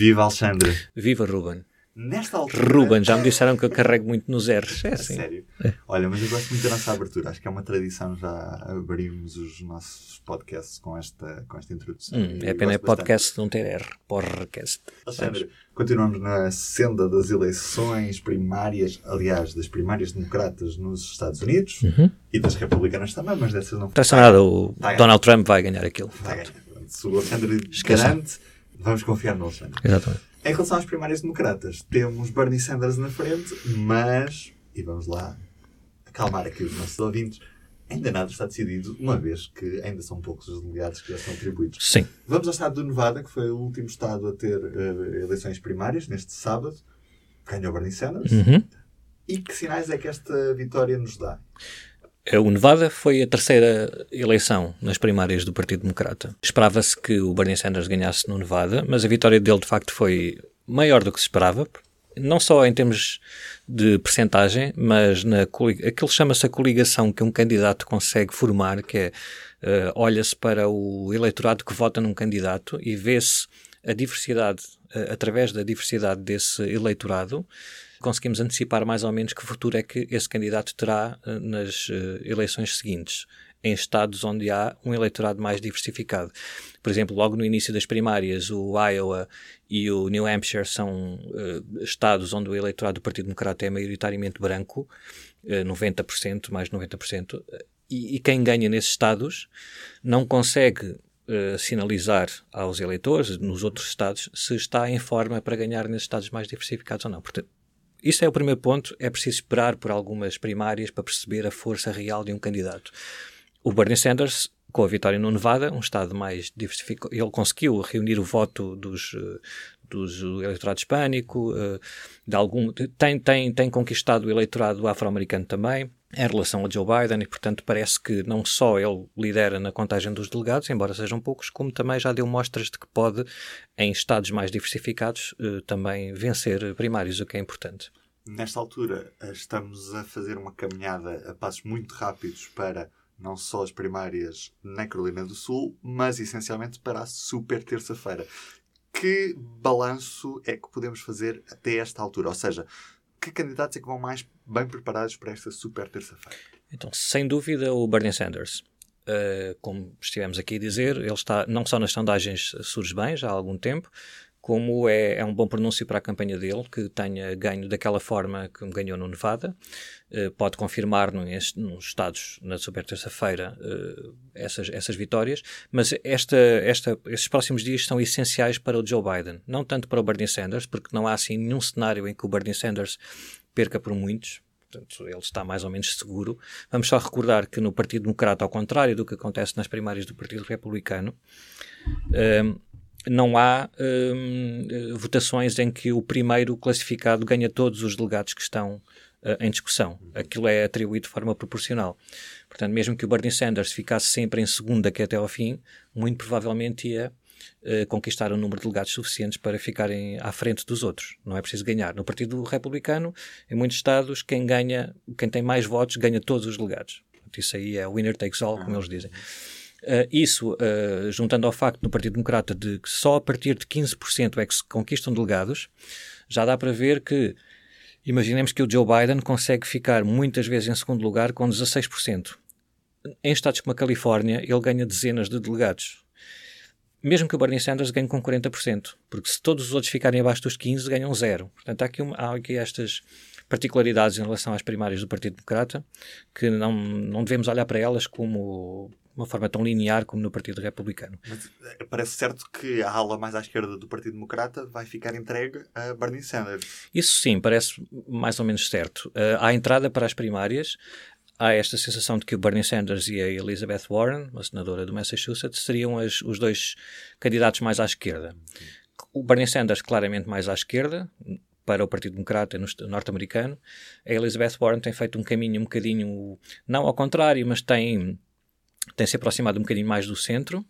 Viva Alexandre! Viva Ruben! Nesta altura. Ruben, já me disseram que eu carrego muito nos R's. É assim. Sério? É. Olha, mas eu gosto muito da nossa abertura. Acho que é uma tradição já abrirmos os nossos podcasts com esta, com esta introdução. Hum, é pena é podcast não ter R. Podcast. Alexandre, continuamos na senda das eleições primárias, aliás, das primárias democratas nos Estados Unidos uhum. e das republicanas também, mas dessas não. Não nada, o tá Donald Trump vai ganhar aquilo. Vai ganhar. Se o Alexandre garante, vamos confiar no Alexandre. Exatamente. Em relação às primárias democratas, temos Bernie Sanders na frente, mas, e vamos lá acalmar aqui os nossos ouvintes, ainda nada está decidido, uma vez que ainda são poucos os delegados que já são atribuídos. Sim. Vamos ao estado do Nevada, que foi o último estado a ter uh, eleições primárias, neste sábado. Ganhou Bernie Sanders. Uhum. E que sinais é que esta vitória nos dá? O Nevada foi a terceira eleição nas primárias do Partido Democrata. Esperava-se que o Bernie Sanders ganhasse no Nevada, mas a vitória dele de facto foi maior do que se esperava, não só em termos de percentagem, mas na aquilo chama-se a coligação que um candidato consegue formar, que é uh, olha-se para o eleitorado que vota num candidato e vê-se a diversidade, uh, através da diversidade desse eleitorado, conseguimos antecipar mais ou menos que futuro é que esse candidato terá uh, nas eleições seguintes em estados onde há um eleitorado mais diversificado. Por exemplo, logo no início das primárias, o Iowa e o New Hampshire são uh, estados onde o eleitorado do Partido Democrata é maioritariamente branco, uh, eh, 90%, mais de 90%, e, e quem ganha nesses estados não consegue uh, sinalizar aos eleitores nos outros estados se está em forma para ganhar nesses estados mais diversificados ou não. Portanto, isso é o primeiro ponto. É preciso esperar por algumas primárias para perceber a força real de um candidato. O Bernie Sanders, com a vitória no Nevada, um estado mais diversificado, ele conseguiu reunir o voto dos, eh, dos do eleitorado hispânico, eh, de algum, tem, tem, tem conquistado o eleitorado afro-americano também, em relação a Joe Biden, e portanto parece que não só ele lidera na contagem dos delegados, embora sejam poucos, como também já deu mostras de que pode, em estados mais diversificados, eh, também vencer primários, o que é importante. Nesta altura, estamos a fazer uma caminhada a passos muito rápidos para não só as primárias na Carolina do Sul, mas essencialmente para a super terça-feira. Que balanço é que podemos fazer até esta altura? Ou seja, que candidatos é que vão mais bem preparados para esta super terça-feira? Então, sem dúvida, o Bernie Sanders. Uh, como estivemos aqui a dizer, ele está não só nas sondagens surge bem já há algum tempo, como é, é um bom pronúncio para a campanha dele, que tenha ganho daquela forma que ganhou no Nevada. Uh, pode confirmar no, nos estados, na super terça-feira, uh, essas, essas vitórias, mas esta, esta, estes próximos dias são essenciais para o Joe Biden. Não tanto para o Bernie Sanders, porque não há assim nenhum cenário em que o Bernie Sanders perca por muitos, portanto, ele está mais ou menos seguro. Vamos só recordar que no Partido Democrata, ao contrário do que acontece nas primárias do Partido Republicano, uh, não há hum, votações em que o primeiro classificado ganha todos os delegados que estão uh, em discussão. Aquilo é atribuído de forma proporcional. Portanto, mesmo que o Bernie Sanders ficasse sempre em segunda, que até ao fim, muito provavelmente ia uh, conquistar um número de delegados suficientes para ficarem à frente dos outros. Não é preciso ganhar. No Partido Republicano, em muitos estados, quem ganha, quem tem mais votos, ganha todos os delegados. Isso aí é winner takes all, como eles dizem. Uh, isso, uh, juntando ao facto no Partido Democrata de que só a partir de 15% é que se conquistam delegados, já dá para ver que, imaginemos que o Joe Biden consegue ficar muitas vezes em segundo lugar com 16%. Em estados como a Califórnia, ele ganha dezenas de delegados. Mesmo que o Bernie Sanders ganhe com 40%, porque se todos os outros ficarem abaixo dos 15%, ganham zero. Portanto, há aqui, uma, há aqui estas particularidades em relação às primárias do Partido Democrata, que não, não devemos olhar para elas como uma forma tão linear como no Partido Republicano. Mas eh, parece certo que a ala mais à esquerda do Partido Democrata vai ficar entregue a Bernie Sanders. Isso sim, parece mais ou menos certo. Uh, à entrada para as primárias, há esta sensação de que o Bernie Sanders e a Elizabeth Warren, uma senadora do Massachusetts, seriam as, os dois candidatos mais à esquerda. O Bernie Sanders claramente mais à esquerda, para o Partido Democrata norte-americano. A Elizabeth Warren tem feito um caminho um bocadinho, não ao contrário, mas tem tem se aproximado um bocadinho mais do centro,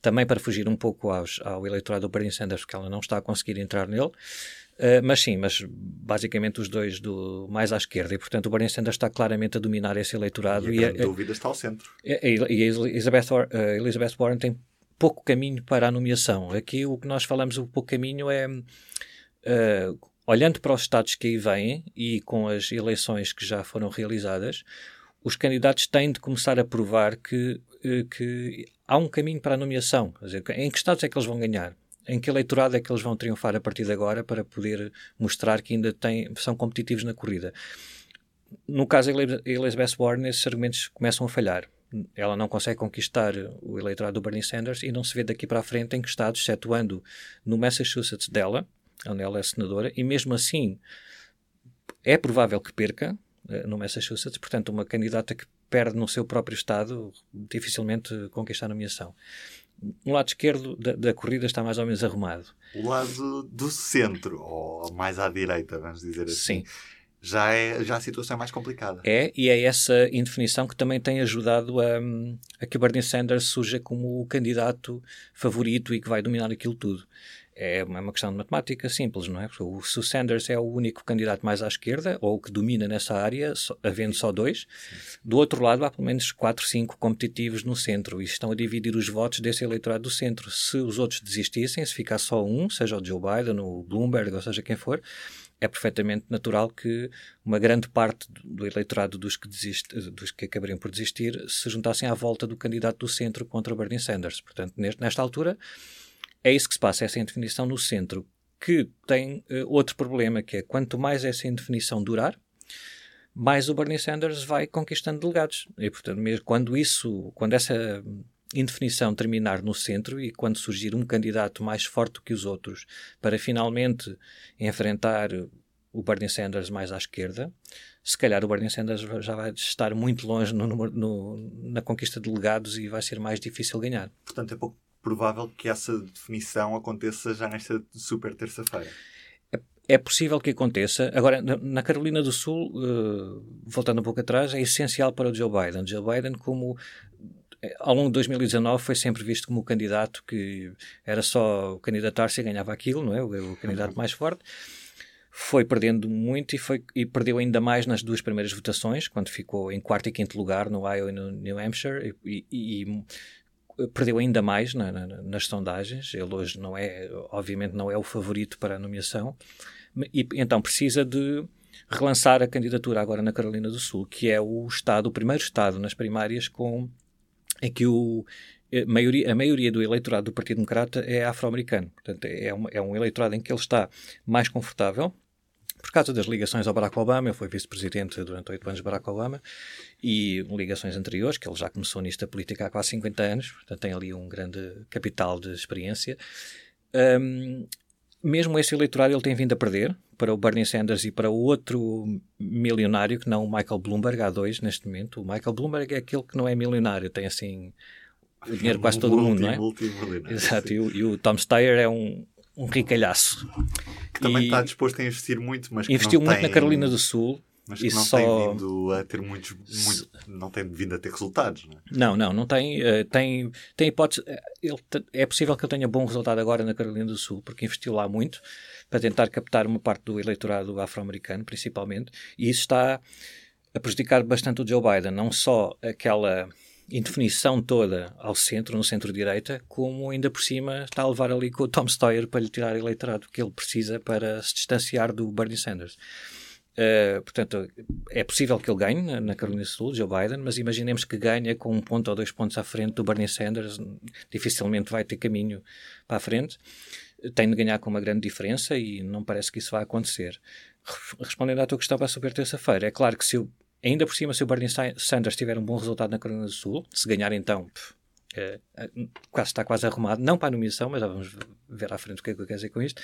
também para fugir um pouco aos, ao eleitorado do Bernie Sanders, porque ela não está a conseguir entrar nele. Uh, mas sim, mas basicamente os dois do mais à esquerda, e portanto o Bernie Sanders está claramente a dominar esse eleitorado. E a, e a dúvida está ao centro. E, a Elizabeth, uh, Elizabeth Warren tem pouco caminho para a nomeação. Aqui o que nós falamos, o pouco caminho é. Uh, olhando para os estados que aí vêm e com as eleições que já foram realizadas, os candidatos têm de começar a provar que, uh, que há um caminho para a nomeação. Dizer, em que estados é que eles vão ganhar? Em que eleitorado é que eles vão triunfar a partir de agora para poder mostrar que ainda têm, são competitivos na corrida? No caso da Elizabeth Warren, esses argumentos começam a falhar ela não consegue conquistar o eleitorado do Bernie Sanders e não se vê daqui para a frente em que estados, excetuando no Massachusetts dela, onde ela é senadora, e mesmo assim é provável que perca no Massachusetts, portanto, uma candidata que perde no seu próprio estado dificilmente conquista a nomeação. O lado esquerdo da, da, corrida está mais ou menos arrumado. O lado do centro, ou mais à direita, vamos dizer assim. Sim já, é, já a situação é mais complicada. É, e é essa indefinição que também tem ajudado a, a que Bernie Sanders surja como o candidato favorito e que vai dominar aquilo tudo. É uma questão de matemática simples, não é? Porque se o Sanders é o único candidato mais à esquerda, ou que domina nessa área, só, havendo só dois, Sim. do outro lado há pelo menos quatro, cinco competitivos no centro e estão a dividir os votos desse eleitorado do centro. Se os outros desistissem, se ficar só um, seja o Joe Biden, o Bloomberg, ou seja quem for, é perfeitamente natural que uma grande parte do eleitorado dos que, desiste, dos que acabariam por desistir se juntassem à volta do candidato do centro contra Bernie Sanders. Portanto, nesta altura, é isso que se passa, essa indefinição no centro, que tem uh, outro problema, que é quanto mais essa indefinição durar, mais o Bernie Sanders vai conquistando delegados. E, portanto, mesmo quando isso, quando essa indefinição terminar no centro e quando surgir um candidato mais forte que os outros para finalmente enfrentar o Bernie Sanders mais à esquerda, se calhar o Bernie Sanders já vai estar muito longe no, no, na conquista de delegados e vai ser mais difícil ganhar. Portanto, é pouco provável que essa definição aconteça já nesta super terça-feira. É, é possível que aconteça. Agora, na Carolina do Sul, uh, voltando um pouco atrás, é essencial para o Joe Biden. Joe Biden, como ao longo de 2019 foi sempre visto como o candidato que era só candidatar-se e ganhava aquilo, não é? O, o candidato mais forte. Foi perdendo muito e, foi, e perdeu ainda mais nas duas primeiras votações, quando ficou em quarto e quinto lugar no Iowa e no New Hampshire, e, e perdeu ainda mais na, na, nas sondagens. Ele hoje não é, obviamente, não é o favorito para a nomeação, e então precisa de relançar a candidatura agora na Carolina do Sul, que é o estado, o primeiro estado nas primárias com é que o, a maioria, a maioria do eleitorado do Partido Democrata é afro-americano. Portanto, é, é um eleitorado em que ele está mais confortável, por causa das ligações ao Barack Obama, ele foi vice-presidente durante oito anos de Barack Obama, e ligações anteriores, que ele já começou nisto política há quase 50 anos, portanto tem ali um grande capital de experiência. Um, mesmo esse eleitorado ele tem vindo a perder para o Bernie Sanders e para o outro milionário, que não o Michael Bloomberg, há dois neste momento. O Michael Bloomberg é aquele que não é milionário, tem assim o dinheiro quase todo o mundo, não é? Exato, e o, e o, Tom Steyer é um, um ricalhaço. Que também e está disposto a investir muito, mas investiu muito tem... na Carolina do Sul mas que não só... tem vindo a ter muitos, muito, não tem vindo a ter resultados, não é? Não, não, não tem, uh, tem, tem hipótese, eh, ele, é possível que ele tenha bom resultado agora na Carolina do Sul, porque investiu lá muito para tentar captar uma parte do eleitorado afro-americano, principalmente, e isso está a prejudicar bastante o Joe Biden, não só aquela indefinição toda ao centro, no centro-direita, como ainda por cima está a levar ali com o Tom Steyer para lhe tirar eleitorado que ele precisa para se distanciar do Bernie Sanders. Uh, portanto, é possível que ele ganhe na, na Carolina do Sul, Joe Biden, mas imaginemos que ganha com um ponto ou dois pontos à frente do Bernie Sanders, dificilmente vai ter caminho para a frente. Tem de ganhar com uma grande diferença e não parece que isso vai acontecer. Respondendo à tua questão para a super terça-feira, é claro que se eu, ainda por cima, se o Bernie Sanders tiver um bom resultado na Carolina do Sul, se ganhar então, pff, é, quase, está quase arrumado, não para a nomeação, mas já vamos ver à frente o que é que eu quero dizer com isto.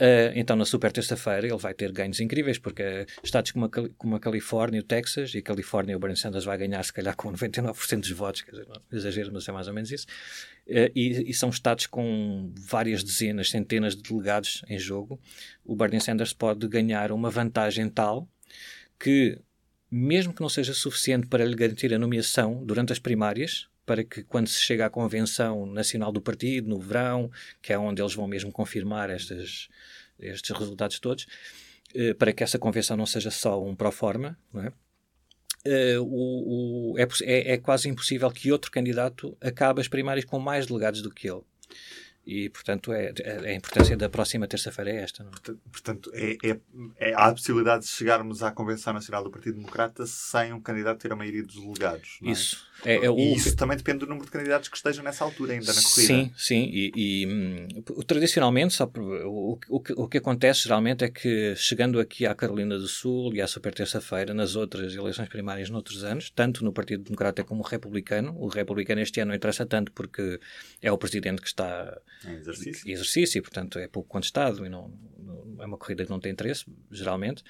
Uh, então, na super terça-feira, ele vai ter ganhos incríveis, porque estados como a, como a Califórnia, o Texas, e a Califórnia, o Bernie Sanders vai ganhar, se calhar, com 99% dos votos, quer dizer, não exagero, mas é mais ou menos isso. Uh, e, e, são estados com várias dezenas, centenas de delegados em jogo. O Bernie Sanders pode ganhar uma vantagem tal que, mesmo que não seja suficiente para lhe garantir a nomeação durante as primárias, para que quando se chega à convenção nacional do partido, no verão, que é onde eles vão mesmo confirmar estes resultados todos, eh, para que essa convenção não seja só um pró forma, não é? uh, o, o, é, é, é quase impossível que outro candidato acabe as primárias com mais delegados do que ele. E, portanto, é, é, a importância da próxima terça-feira é esta. Não? É? Portanto, é, é, é, há a possibilidade de chegarmos à Convenção Nacional do Partido Democrata sem um candidato ter a maioria dos delegados. É? Isso. É, é, o... E isso também depende do número de candidatos que estejam nessa altura ainda na corrida. Sim, sim. E, e hum, tradicionalmente, só, o, o, que, o que acontece geralmente é que, chegando aqui à Carolina do Sul e à super terça-feira, nas outras eleições primárias noutros anos, tanto no Partido Democrata como o Republicano, o Republicano este ano não interessa tanto porque é o presidente que está em exercício, em exercício e, portanto, é pouco contestado e não, não, é uma corrida que não tem interesse, geralmente.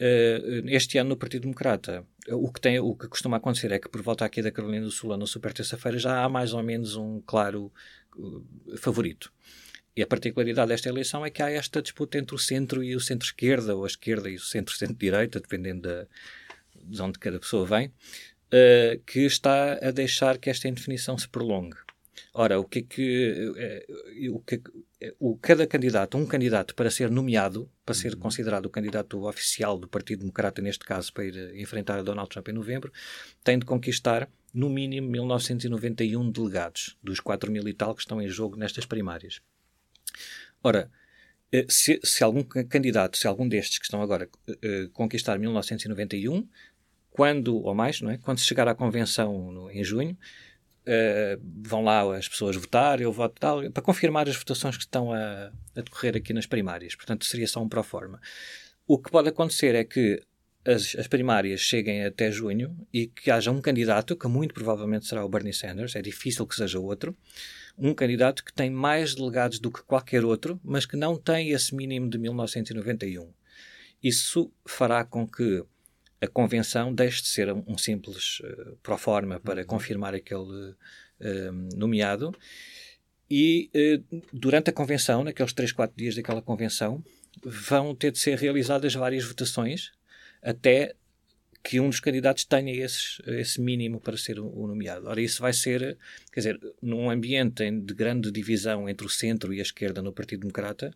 Uh, este ano no Partido Democrata, o que, tem, o que costuma acontecer é que por volta aqui da Carolina do Sul, no Super Terça-feira, já há mais ou menos um claro uh, favorito. E a particularidade desta eleição é que há esta disputa entre o centro e o centro-esquerda, ou a esquerda e o centro-centro-direita, dependendo da, de onde cada pessoa vem, uh, que está a deixar que esta indefinição se prolongue. Ora, o que é que, o que, o, cada candidato, um candidato para ser nomeado, para ser uhum. considerado o candidato oficial do Partido Democrata, neste caso, para ir enfrentar Donald Trump em novembro, tem de conquistar no mínimo 1991 delegados, dos 4 mil e tal que estão em jogo nestas primárias. Ora, eh, se, se algum candidato, se algum destes que estão agora conquistar 1991, quando, ou mais, não é? quando se chegar à convenção no, em junho, Uh, vão lá as pessoas votar, eu voto tal, para confirmar as votações que estão a, a decorrer aqui nas primárias. Portanto, seria só um pro forma. O que pode acontecer é que as, as, primárias cheguem até junho e que haja um candidato, que muito provavelmente será o Bernie Sanders, é difícil que seja outro, um candidato que tem mais delegados do que qualquer outro, mas que não tem esse mínimo de 1991. Isso fará com que a convenção deixe de ser um, simples uh, pro forma para uhum. confirmar aquele uh, nomeado e uh, durante a convenção, naqueles 3, 4 dias daquela convenção, vão ter de ser realizadas várias votações até que um dos candidatos tenha esses, esse mínimo para ser o, o, nomeado. Ora, isso vai ser, quer dizer, num ambiente de grande divisão entre o centro e a esquerda no Partido Democrata,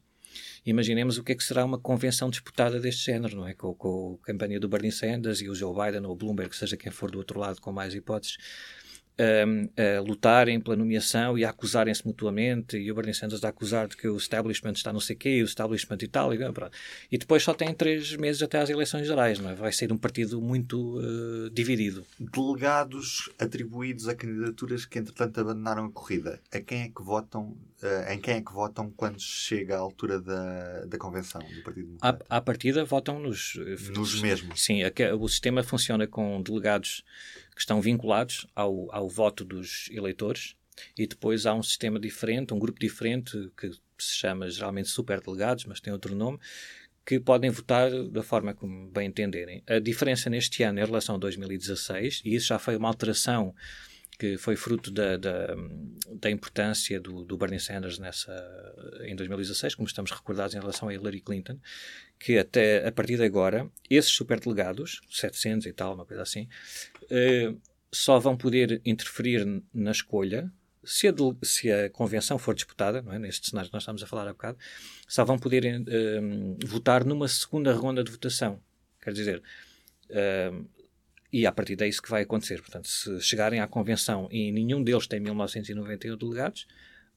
Imaginemos o que é que será uma convenção disputada deste género, não é? Com, com a campanha do Bernie Sanders e o Joe Biden ou o Bloomberg, seja quem for do outro lado com mais hipóteses, um, a lutarem pela nomeação e a acusarem-se mutuamente, e o Bernie Sanders a acusar de que o establishment está não sei o quê, o establishment e tal, e, e depois só tem três meses até às eleições gerais, não é? Vai ser um partido muito uh, dividido. Delegados atribuídos a candidaturas que, entretanto, abandonaram a corrida, a quem é que votam, uh, em quem é que votam quando chega a altura da, da convenção do Partido Democrata? À, à partida, votam nos... Nos mesmos. Sim, a, o sistema funciona com delegados que estão vinculados ao, ao voto dos eleitores e depois há um sistema diferente, um grupo diferente que se chama geralmente superdelegados, mas tem outro nome, que podem votar da forma como bem entenderem. A diferença neste ano em relação a 2016, e isso já foi uma alteração que foi fruto da, da, da importância do, do, Bernie Sanders nessa, em 2016, como estamos recordados em relação a Hillary Clinton, que até a partir de agora, esses superdelegados, 700 e tal, uma coisa assim, eh, só vão poder interferir na escolha se a, se a, convenção for disputada, não é? neste cenário que nós estamos a falar há bocado, só vão poder eh, votar numa segunda ronda de votação. Quer dizer, eh, e a partir daí isso que vai acontecer. Portanto, se chegarem à convenção e nenhum deles tem 1991 delegados,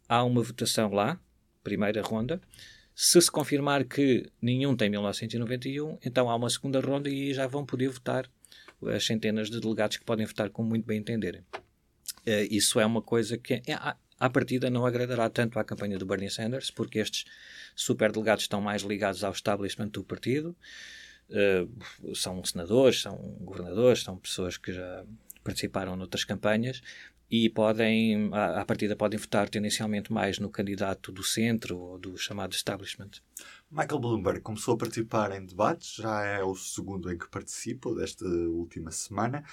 há uma votação lá, primeira ronda. Se se confirmar que nenhum tem 1991, então há uma segunda ronda e já vão poder votar as centenas de delegados que podem votar como muito bem entenderem. Uh, isso é uma coisa que, é, à, partida, não agradará tanto à campanha do Bernie Sanders, porque estes superdelegados estão mais ligados ao establishment do partido. Uh, são senadores, são governadores, são pessoas que já participaram noutras campanhas e podem, à, à partida, podem votar tendencialmente mais no candidato do centro ou do chamado establishment. Michael Bloomberg começou a participar em debates, já é o segundo em que participa desta última semana.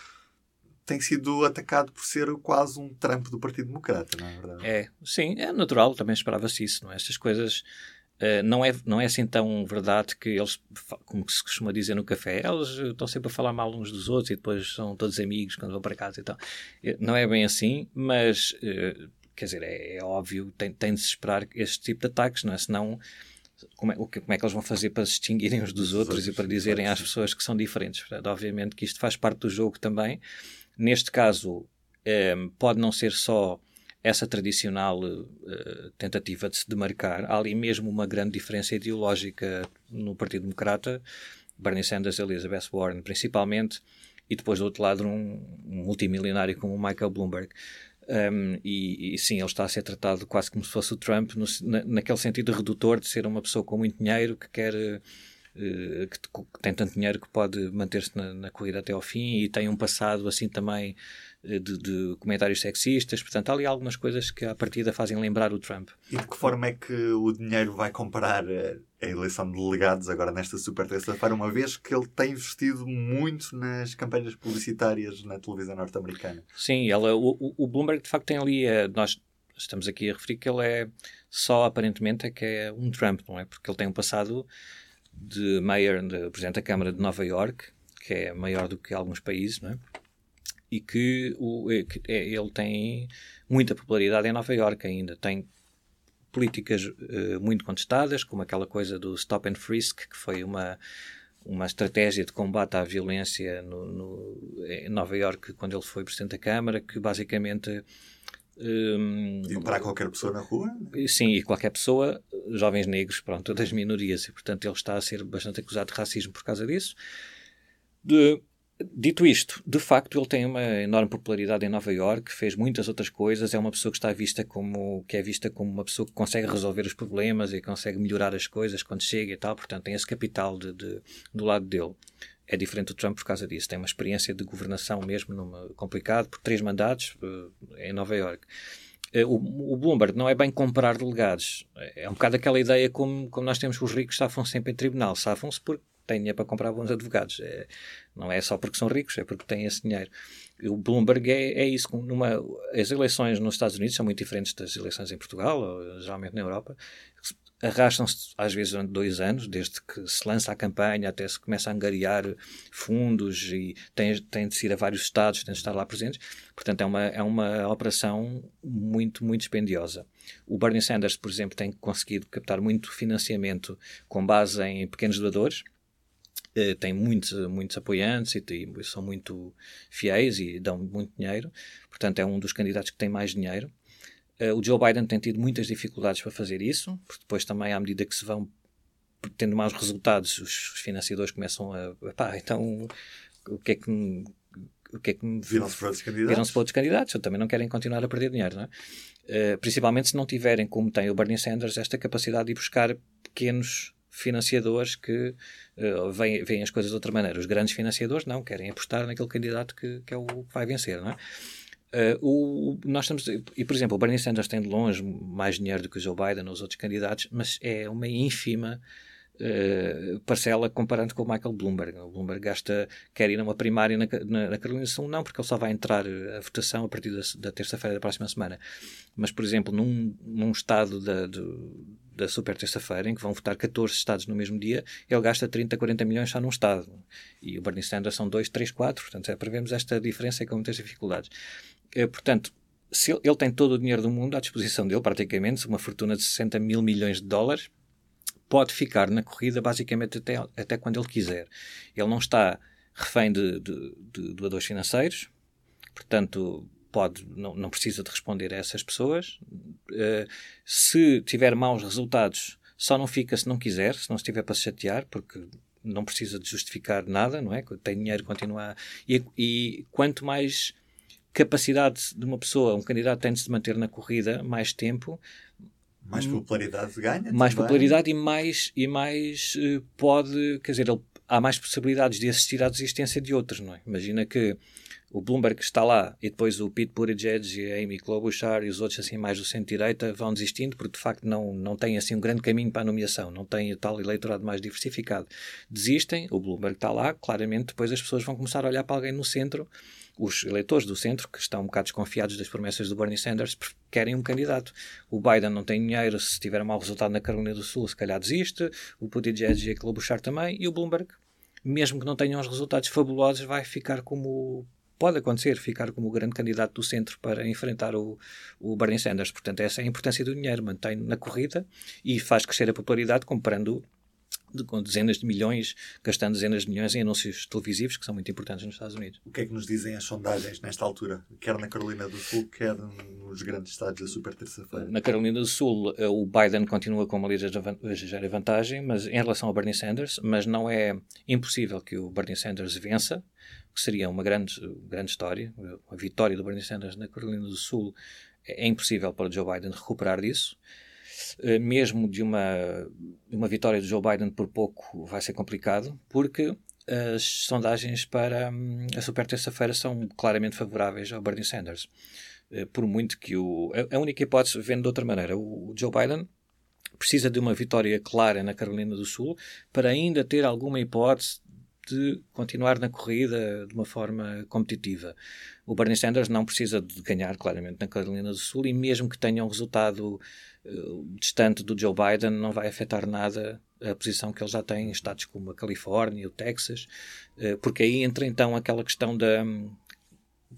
Tem sido atacado por ser quase um Trump do Partido Democrata, não é verdade? É, sim, é natural, também esperava-se isso, não é? Estas coisas Uh, não, é, não é assim tão verdade que eles, como se costuma dizer no café, eles estão sempre a falar mal uns dos outros e depois são todos amigos quando vão para casa e tal. Uh, não é bem assim, mas uh, quer dizer, é, é, óbvio, tem, tem de se esperar este tipo de ataques, não é? Senão como é, como é que eles vão fazer para se distinguirem uns dos outros e para dizerem às pessoas que são diferentes. Portanto, obviamente que isto faz parte do jogo também. Neste caso, eh, pode não ser só essa tradicional uh, tentativa de se demarcar. Há ali mesmo uma grande diferença ideológica no Partido Democrata. Bernie Sanders, Elizabeth Warren, principalmente, e depois do outro lado um, um multimilionário como o Michael Bloomberg. Um, e, e, sim, ele está a ser tratado quase como se fosse o Trump, no, na, naquele sentido redutor de ser uma pessoa com muito dinheiro que quer. Uh, que, que, tem tanto dinheiro que pode manter-se na, na, corrida até ao fim e tem um passado assim também eh, de, de, comentários sexistas. Portanto, há ali algumas coisas que à partida fazem lembrar o Trump. E de que forma é que o dinheiro vai comparar a eleição de delegados agora nesta super terça-feira, uma vez que ele tem investido muito nas campanhas publicitárias na televisão norte-americana? Sim, ela, o, o Bloomberg de facto tem ali. Eh, nós estamos aqui a referir que ele é só aparentemente é que é um Trump, não é? Porque ele tem um passado de mayor, de presidente da Câmara de Nova York, que é maior do que alguns países, não é? E que, o, que é, ele tem muita popularidade em Nova York ainda. Tem políticas uh, muito contestadas, como aquela coisa do stop and frisk, que foi uma, uma estratégia de combate à violência no, no, em Nova York quando ele foi Presidente da Câmara, que basicamente um, e para qualquer pessoa na rua? Sim, e qualquer pessoa, jovens negros, pronto, todas minorias, e portanto ele está a ser bastante acusado de racismo por causa disso. De, dito isto, de facto ele tem uma enorme popularidade em Nova York, fez muitas outras coisas, é uma pessoa que está vista como que é vista como uma pessoa que consegue resolver os problemas e consegue melhorar as coisas quando chega e tal, portanto tem esse capital de, de do lado dele é diferente do Trump por causa disso. Tem uma experiência de governação mesmo numa, complicado, por três mandatos uh, em Nova York. Uh, o, o, Bloomberg não é bem comprar delegados. É um bocado aquela ideia como, como nós temos os ricos safam sempre em tribunal. Safam-se porque têm dinheiro para comprar bons advogados. É, não é só porque são ricos, é porque têm esse dinheiro. O Bloomberg é, é isso. Numa, as eleições nos Estados Unidos são muito diferentes das eleições em Portugal, ou geralmente na Europa arrastam-se às vezes durante dois anos, desde que se lança a campanha até se começa a angariar fundos e tem, tem de ir a vários estados, tem de estar lá presentes. Portanto, é uma, é uma operação muito, muito dispendiosa. O Bernie Sanders, por exemplo, tem conseguido captar muito financiamento com base em pequenos doadores. Uh, tem muitos, muitos apoiantes e, e são muito fiéis e dão muito dinheiro. Portanto, é um dos candidatos que tem mais dinheiro. Uh, o Joe Biden tem tido muitas dificuldades para fazer isso, porque depois também, à medida que se vão tendo maus resultados, os, os financiadores começam a. Pá, então o que é que me. O que é que me viram-se para outros candidatos? Viram-se para outros candidatos, também não querem continuar a perder dinheiro, não é? Uh, principalmente se não tiverem, como tem o Bernie Sanders, esta capacidade de buscar pequenos financiadores que uh, veem, as coisas de outra maneira. Os grandes financiadores não, querem apostar naquele candidato que, que é o que vai vencer, não é? Uh, o, nós estamos, e por exemplo, o Bernie Sanders tem de longe mais dinheiro do que o Joe Biden ou os outros candidatos, mas é uma ínfima uh, parcela comparando com o Michael Bloomberg. O Bloomberg gasta, quer ir a uma primária na, na, na Carolina do Sul, não, porque ele só vai entrar a votação a partir da, da terça-feira da próxima semana. Mas, por exemplo, num, num estado da, da super terça-feira, em que vão votar 14 estados no mesmo dia, ele gasta 30, 40 milhões só num estado. E o Bernie Sanders são 2, 3, 4. Portanto, é, prevemos esta diferença e com muitas dificuldades. Eh, portanto, se ele, ele, tem todo o dinheiro do mundo à disposição dele, praticamente, uma fortuna de 60 mil milhões de dólares, pode ficar na corrida basicamente até, até quando ele quiser. Ele não está refém de, de, de doadores financeiros, portanto, pode, não, não, precisa de responder a essas pessoas. Uh, se tiver maus resultados, só não fica se não quiser, se não estiver para se chatear, porque não precisa de justificar nada, não é? Tem dinheiro, continua. E, e quanto mais capacidade de uma pessoa, um candidato tem de se manter na corrida mais tempo, mais popularidade ganha. Mais também. popularidade e mais, e mais uh, pode, quer dizer, ele, há mais possibilidades de assistir à desistência de outros, não é? Imagina que o Bloomberg está lá e depois o Pete Buttigieg e a Amy Klobuchar e os outros assim mais do centro-direita vão desistindo porque de facto não, não têm assim um grande caminho para a nomeação, não têm tal eleitorado mais diversificado. Desistem, o Bloomberg está lá, claramente depois as pessoas vão começar a olhar para alguém no centro os eleitores do centro, que estão um bocado desconfiados das promessas do Bernie Sanders, querem um candidato. O Biden não tem dinheiro, se tiver um mau resultado na Carolina do Sul, se calhar desiste. O Buttigieg e a Klobuchar também. E o Bloomberg, mesmo que não tenham os resultados fabulosos, vai ficar como pode acontecer ficar como o grande candidato do centro para enfrentar o, o Bernie Sanders. Portanto, essa é a importância do dinheiro, mantém na corrida e faz crescer a popularidade comprando de, com dezenas de milhões, gastando dezenas de milhões em anúncios televisivos que são muito importantes nos Estados Unidos. O que é que nos dizem as sondagens nesta altura, quer na Carolina do Sul, quer nos grandes estados da super terça-feira? Na Carolina do Sul, eh, o Biden continua com uma ligeira vantagem, mas em relação ao Bernie Sanders, mas não é impossível que o Bernie Sanders vença, que seria uma grande, grande história. A vitória do Bernie Sanders na Carolina do Sul é impossível para Joe Biden recuperar disso. Eh, mesmo de uma, uma vitória de Joe Biden por pouco vai ser complicado, porque as sondagens para hum, a super terça-feira são claramente favoráveis ao Bernie Sanders. Eh, por muito que o. A única hipótese, vendo de outra maneira, o Joe Biden precisa de uma vitória clara na Carolina do Sul para ainda ter alguma hipótese de continuar na corrida de uma forma competitiva. O Bernie Sanders não precisa de ganhar claramente na Carolina do Sul e mesmo que tenha um resultado uh, distante do Joe Biden não vai afetar nada a posição que ele já tem em estados como a Califórnia, o Texas, uh, porque aí entra então aquela questão da,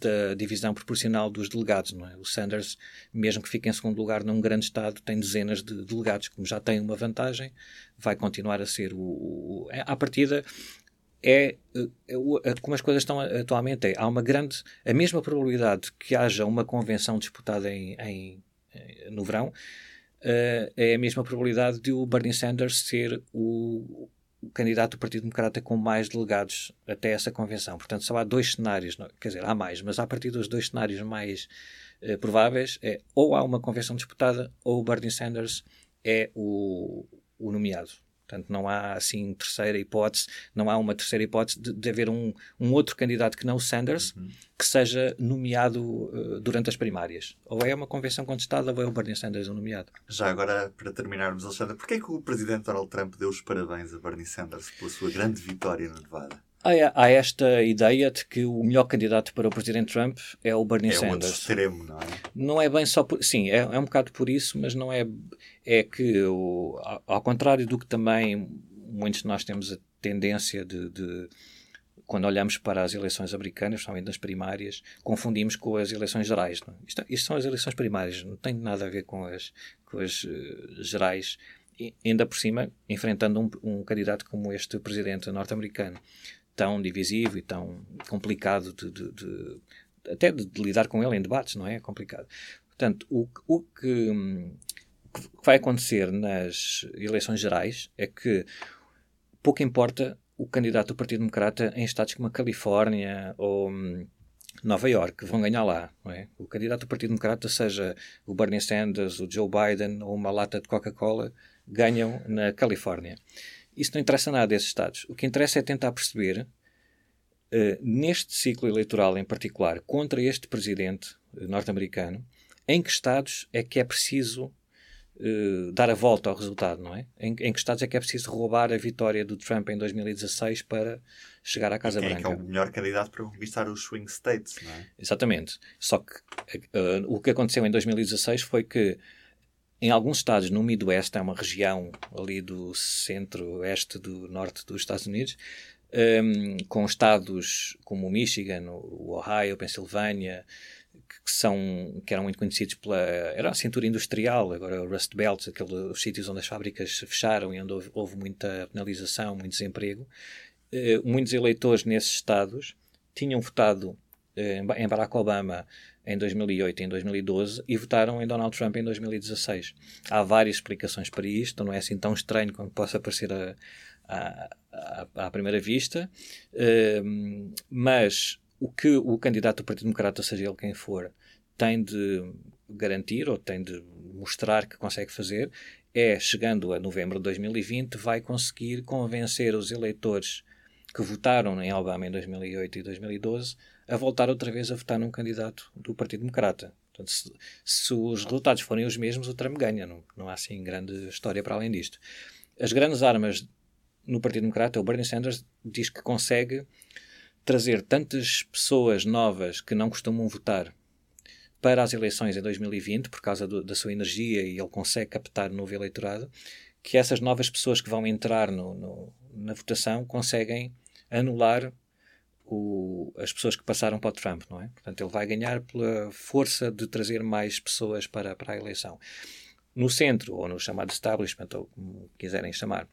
da divisão proporcional dos delegados. Não é? O Sanders, mesmo que fique em segundo lugar num grande estado, tem dezenas de delegados, como já tem uma vantagem, vai continuar a ser o. o à partida, é, é, é, como as coisas estão atualmente. É, há uma grande, a mesma probabilidade que haja uma convenção disputada em, em no verão, uh, é a mesma probabilidade de o Bernie Sanders ser o, o, candidato do Partido Democrata com mais delegados até essa convenção. Portanto, só há dois cenários, quer dizer, há mais, mas a partir dos dois cenários mais uh, prováveis, é ou há uma convenção disputada ou o Bernie Sanders é o, o nomeado. Portanto, não há assim terceira hipótese, não há uma terceira hipótese de, de haver um, um, outro candidato que não o Sanders uhum. que seja nomeado uh, durante as primárias. Ou é uma convenção contestada ou é o Bernie Sanders o nomeado. Já agora, para terminarmos, Alexandre, porquê é que o presidente Donald Trump deu os parabéns a Bernie Sanders pela sua grande vitória no Nevada? Há, esta ideia de que o melhor candidato para o presidente Trump é o Bernie é Sanders. É extremo, não é? Não é bem só por... Sim, é, é um bocado por isso, mas não é... É que, o, ao, ao contrário do que também muitos de nós temos a tendência de, de quando olhamos para as eleições americanas, principalmente nas primárias, confundimos com as eleições gerais. Não? É? Isto, isto, são as eleições primárias, não tem nada a ver com as, com as uh, gerais. E, ainda por cima, enfrentando um, um candidato como este presidente norte-americano, tão divisivo e tão complicado de, de, de até de, de, lidar com ele em debates, não é? É complicado. Portanto, o, o que, o que vai acontecer nas eleições gerais é que pouco importa o candidato do Partido Democrata em estados como a Califórnia ou hum, Nova York, vão ganhar lá. Não é? O candidato do Partido Democrata, seja o Bernie Sanders, o Joe Biden ou uma lata de Coca-Cola, ganham na Califórnia. Isso não interessa nada a esses Estados. O que interessa é tentar perceber, uh, neste ciclo eleitoral em particular, contra este presidente uh, norte-americano, em que Estados é que é preciso uh, dar a volta ao resultado, não é? Em, em, que Estados é que é preciso roubar a vitória do Trump em 2016 para chegar à Casa e quem Branca. É, que é o melhor candidato para conquistar os swing states, não é? Exatamente. Só que o que aconteceu em 2016 foi que em alguns estados no Midwest, é uma região ali do centro-oeste do norte dos Estados Unidos, um, com estados como o Michigan, o Ohio, Pensilvânia, que, são, que eram muito conhecidos pela. Era a cintura industrial, agora o Rust Belt, aqueles os sítios onde as fábricas fecharam e onde houve, houve muita penalização, muito desemprego. Uh, muitos eleitores nesses estados tinham votado uh, em Barack Obama em 2008 e em 2012 e votaram em Donald Trump em 2016. Há várias explicações para isto, não é assim tão estranho como possa parecer a, a, a, à primeira vista, uh, mas o que o candidato do Partido Democrata, seja ele quem for, tem de garantir ou tem de mostrar que consegue fazer é, chegando a novembro de 2020, vai conseguir convencer os eleitores que votaram em Obama em 2008 e 2012 a voltar outra vez a votar num candidato do Partido Democrata. Portanto, se, se, os resultados forem os mesmos, o Trump ganha. Não, não há assim grande história para além disto. As grandes armas no Partido Democrata, o Bernie Sanders diz que consegue trazer tantas pessoas novas que não costumam votar para as eleições em 2020 por causa do, da sua energia e ele consegue captar novo eleitorado, que essas novas pessoas que vão entrar no, no, na votação conseguem anular o, as pessoas que passaram para o Trump, não é? Portanto, ele vai ganhar pela força de trazer mais pessoas para, para a eleição. No centro, ou no chamado establishment, ou como quiserem chamar,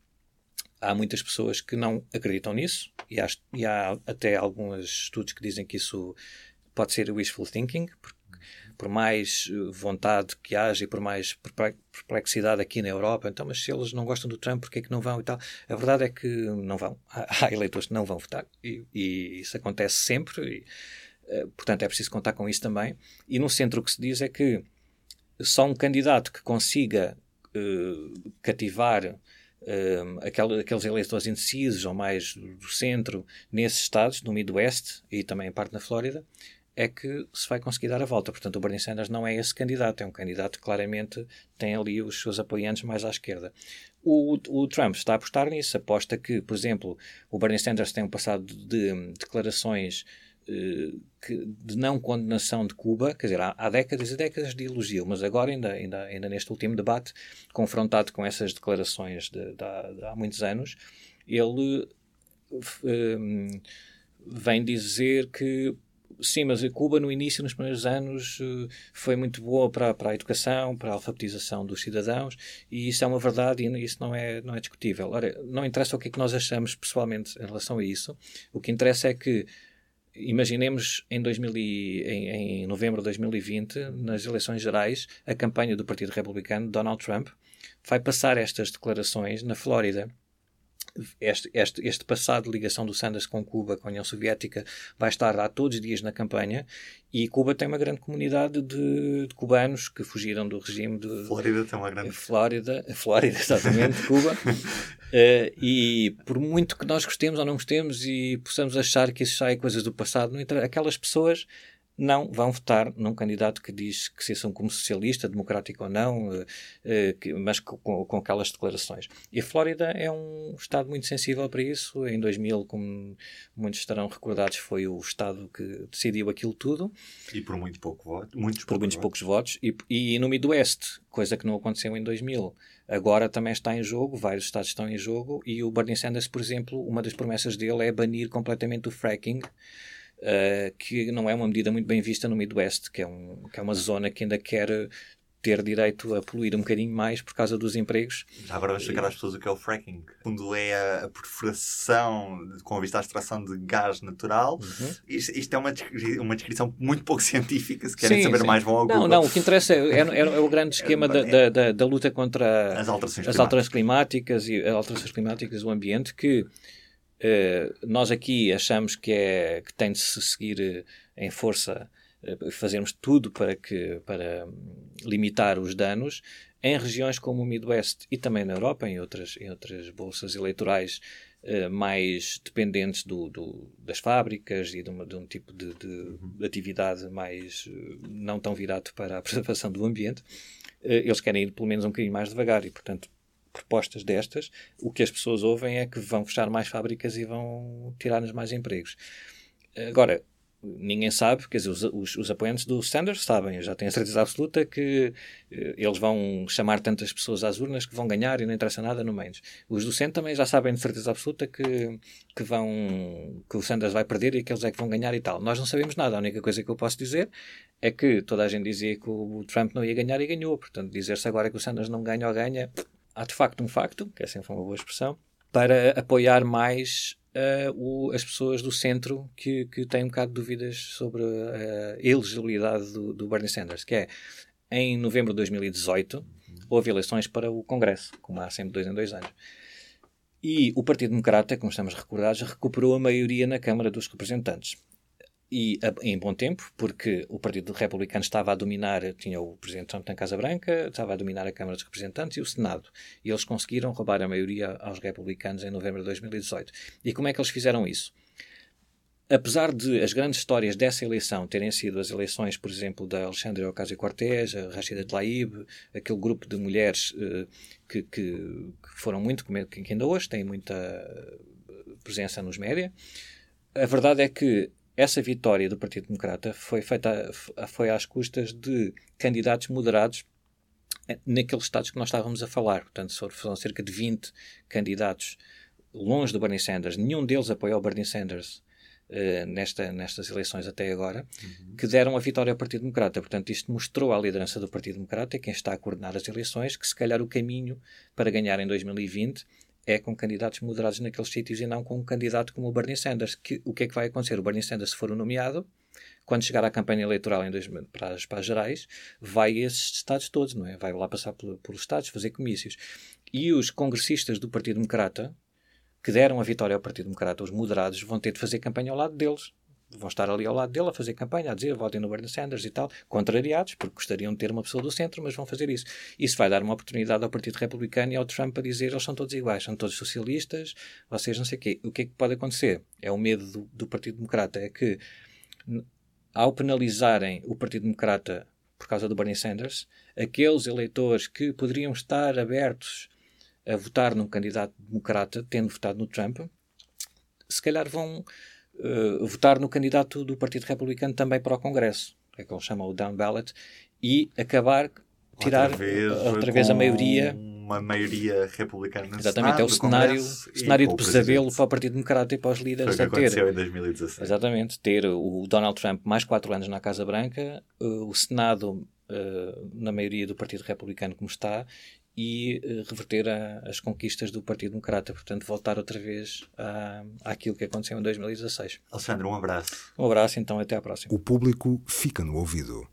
há muitas pessoas que não acreditam nisso e há, e há até alguns estudos que dizem que isso pode ser wishful thinking, porque por mais eh, vontade que haja e por mais perplexidade aqui na Europa, então, mas se eles não gostam do Trump, porquê é que não vão e tal? A verdade é que não vão. Há, eleitores que não vão votar e, e isso acontece sempre e, uh, portanto, é preciso contar com isso também. E no centro o que se diz é que só um candidato que consiga uh, cativar aquele, aqueles eleitores indecisos ou mais do centro nesses estados, no Midwest e também em parte na Flórida, é que se vai conseguir dar a volta. Portanto, o Bernie Sanders não é esse candidato, é um candidato que claramente tem ali os seus apoiantes mais à esquerda. O, o Trump está a apostar nisso, aposta que, por exemplo, o Bernie Sanders tem um passado de declarações uh, que, de não condenação de Cuba, quer dizer, há, há, décadas e décadas de elogio, mas agora, ainda, ainda, ainda neste último debate, confrontado com essas declarações de, de, de há, muitos anos, ele uh, vem dizer que Sim, mas Cuba no início, nos primeiros anos, eh, foi muito boa para, para a educação, para a alfabetização dos cidadãos, e isso é uma verdade e isso não é, não é discutível. Ora, não interessa o que é que nós achamos pessoalmente em relação a isso, o que interessa é que imaginemos em, 2000 e, em, em novembro de 2020, nas eleições gerais, a campanha do Partido Republicano, Donald Trump, vai passar estas declarações na Flórida este, este, este passado de ligação do Sanders com Cuba, com a União Soviética, vai estar lá todos os dias na campanha e Cuba tem uma grande comunidade de, de cubanos que fugiram do regime de... Flórida tem uma grande... Flórida, Flórida exatamente, Cuba. Uh, e por muito que nós gostemos ou não gostemos e possamos achar que isso já é coisas do passado, aquelas pessoas não vão votar num candidato que diz que se são como socialista, democrático ou não, uh, que, mas com, com, aquelas declarações. E a Flórida é um estado muito sensível para isso. Em 2000, como muitos estarão recordados, foi o estado que decidiu aquilo tudo. E por muito pouco voto, muitos por poucos muitos votos. poucos votos. E, e no Midwest, coisa que não aconteceu em 2000, agora também está em jogo, vários estados estão em jogo, e o Bernie Sanders, por exemplo, uma das promessas dele é banir completamente o fracking uh, que não é uma medida muito bem vista no Midwest, que é, um, que é uma zona que ainda quer ter direito a poluir um bocadinho mais por causa dos empregos. Já agora vamos explicar às pessoas o que é o fracking. Fundo é a, perfuração com vista à extração de gás natural. Uhum. Isto, isto, é uma, uma descrição muito pouco científica. Se querem sim, saber sim. mais, vão ao Google. Não, não, o que interessa é, é, é, é o grande esquema da, da, da, da, luta contra as alterações, as alterações climáticas e as alterações climáticas do ambiente que eh, nós aqui achamos que, é, que tem de se seguir eh, em força, uh, fazermos tudo para, que, para hum, limitar os danos. Em regiões como o Midwest e também na Europa, em outras, em outras bolsas eleitorais mais dependentes do, do, das fábricas e de, uma, de um tipo de, de, uhum. atividade mais não tão virado para a preservação do ambiente, eles querem ir pelo menos um bocadinho mais devagar e, portanto, propostas destas, o que as pessoas ouvem é que vão fechar mais fábricas e vão tirar-nos mais empregos. Agora, ninguém sabe, quer dizer, os, os, os, apoiantes do Sanders sabem, eu já tenho a certeza absoluta que eh, eles vão chamar tantas pessoas às urnas que vão ganhar e não interessa nada no menos. Os do centro também já sabem de certeza absoluta que, que, vão, que o Sanders vai perder e que eles é que vão ganhar e tal. Nós não sabemos nada, a única coisa que eu posso dizer é que toda a gente dizia que o Trump não ia ganhar e ganhou, portanto dizer-se agora que o Sanders não ganha ou ganha, há de facto um facto, que é sempre uma boa expressão, para apoiar mais uh, o, as pessoas do centro que, que têm um bocado de dúvidas sobre a elegibilidade do, do Bernie Sanders, que é em novembro de 2018 houve eleições para o Congresso, como há sempre dois em dois anos. E o Partido Democrata, como estamos recordados, recuperou a maioria na Câmara dos Representantes e em bom tempo, porque o Partido Republicano estava a dominar, tinha o Presidente Trump na Casa Branca, estava a dominar a Câmara dos Representantes e o Senado. E eles conseguiram roubar a maioria aos republicanos em novembro de 2018. E como é que eles fizeram isso? Apesar de as grandes histórias dessa eleição terem sido as eleições, por exemplo, da Alexandria Ocasio-Cortez, a Rashida Tlaib, aquele grupo de mulheres uh, que, que, que, foram muito, que ainda hoje têm muita presença nos média, a verdade é que essa vitória do Partido Democrata foi feita foi às custas de candidatos moderados eh, naqueles estados que nós estávamos a falar. Portanto, foram cerca de 20 candidatos longe do Bernie Sanders. Nenhum deles apoiou o Bernie Sanders uh, nesta, nestas eleições até agora, uhum. que deram a vitória ao Partido Democrata. Portanto, isto mostrou à liderança do Partido Democrata, quem está a coordenar as eleições, que se calhar o caminho para ganhar em 2020 é com candidatos moderados naqueles sítios e não com um candidato como o Bernie Sanders. Que, o que é que vai acontecer? O Bernie Sanders, se for o nomeado, quando chegar à campanha eleitoral em dois, para, as, para as gerais, vai a esses estados todos, não é? Vai lá passar por, pelos estados, fazer comícios. E os congressistas do Partido Democrata, que deram a vitória ao Partido Democrata, os moderados, vão ter de fazer campanha ao lado deles. Vão estar ali ao lado dele a fazer campanha, a dizer votem no Bernie Sanders e tal, contrariados, porque gostariam de ter uma pessoa do centro, mas vão fazer isso. Isso vai dar uma oportunidade ao Partido Republicano e ao Trump a dizer eles são todos iguais, são todos socialistas, vocês não sei o quê. O que é que pode acontecer? É o medo do, do Partido Democrata, é que ao penalizarem o Partido Democrata por causa do Bernie Sanders, aqueles eleitores que poderiam estar abertos a votar num candidato democrata, tendo votado no Trump, se calhar vão uh, votar no candidato do Partido Republicano também para o Congresso, é que eles chamam o down ballot, e acabar tirar outra vez, outra vez a maioria uma maioria republicana Exatamente, é o cenário, cenário de pesadelo para o Partido Democrata e para os líderes Foi o que aconteceu ter. em 2016. Exatamente, ter o Donald Trump mais quatro anos na Casa Branca, eh, o Senado uh, na maioria do Partido Republicano como está e uh, reverter a, as conquistas do Partido Democrata, portanto voltar outra vez à, àquilo que aconteceu em 2016. Alexandre, um abraço. Um abraço, então até à próxima. O público fica no ouvido.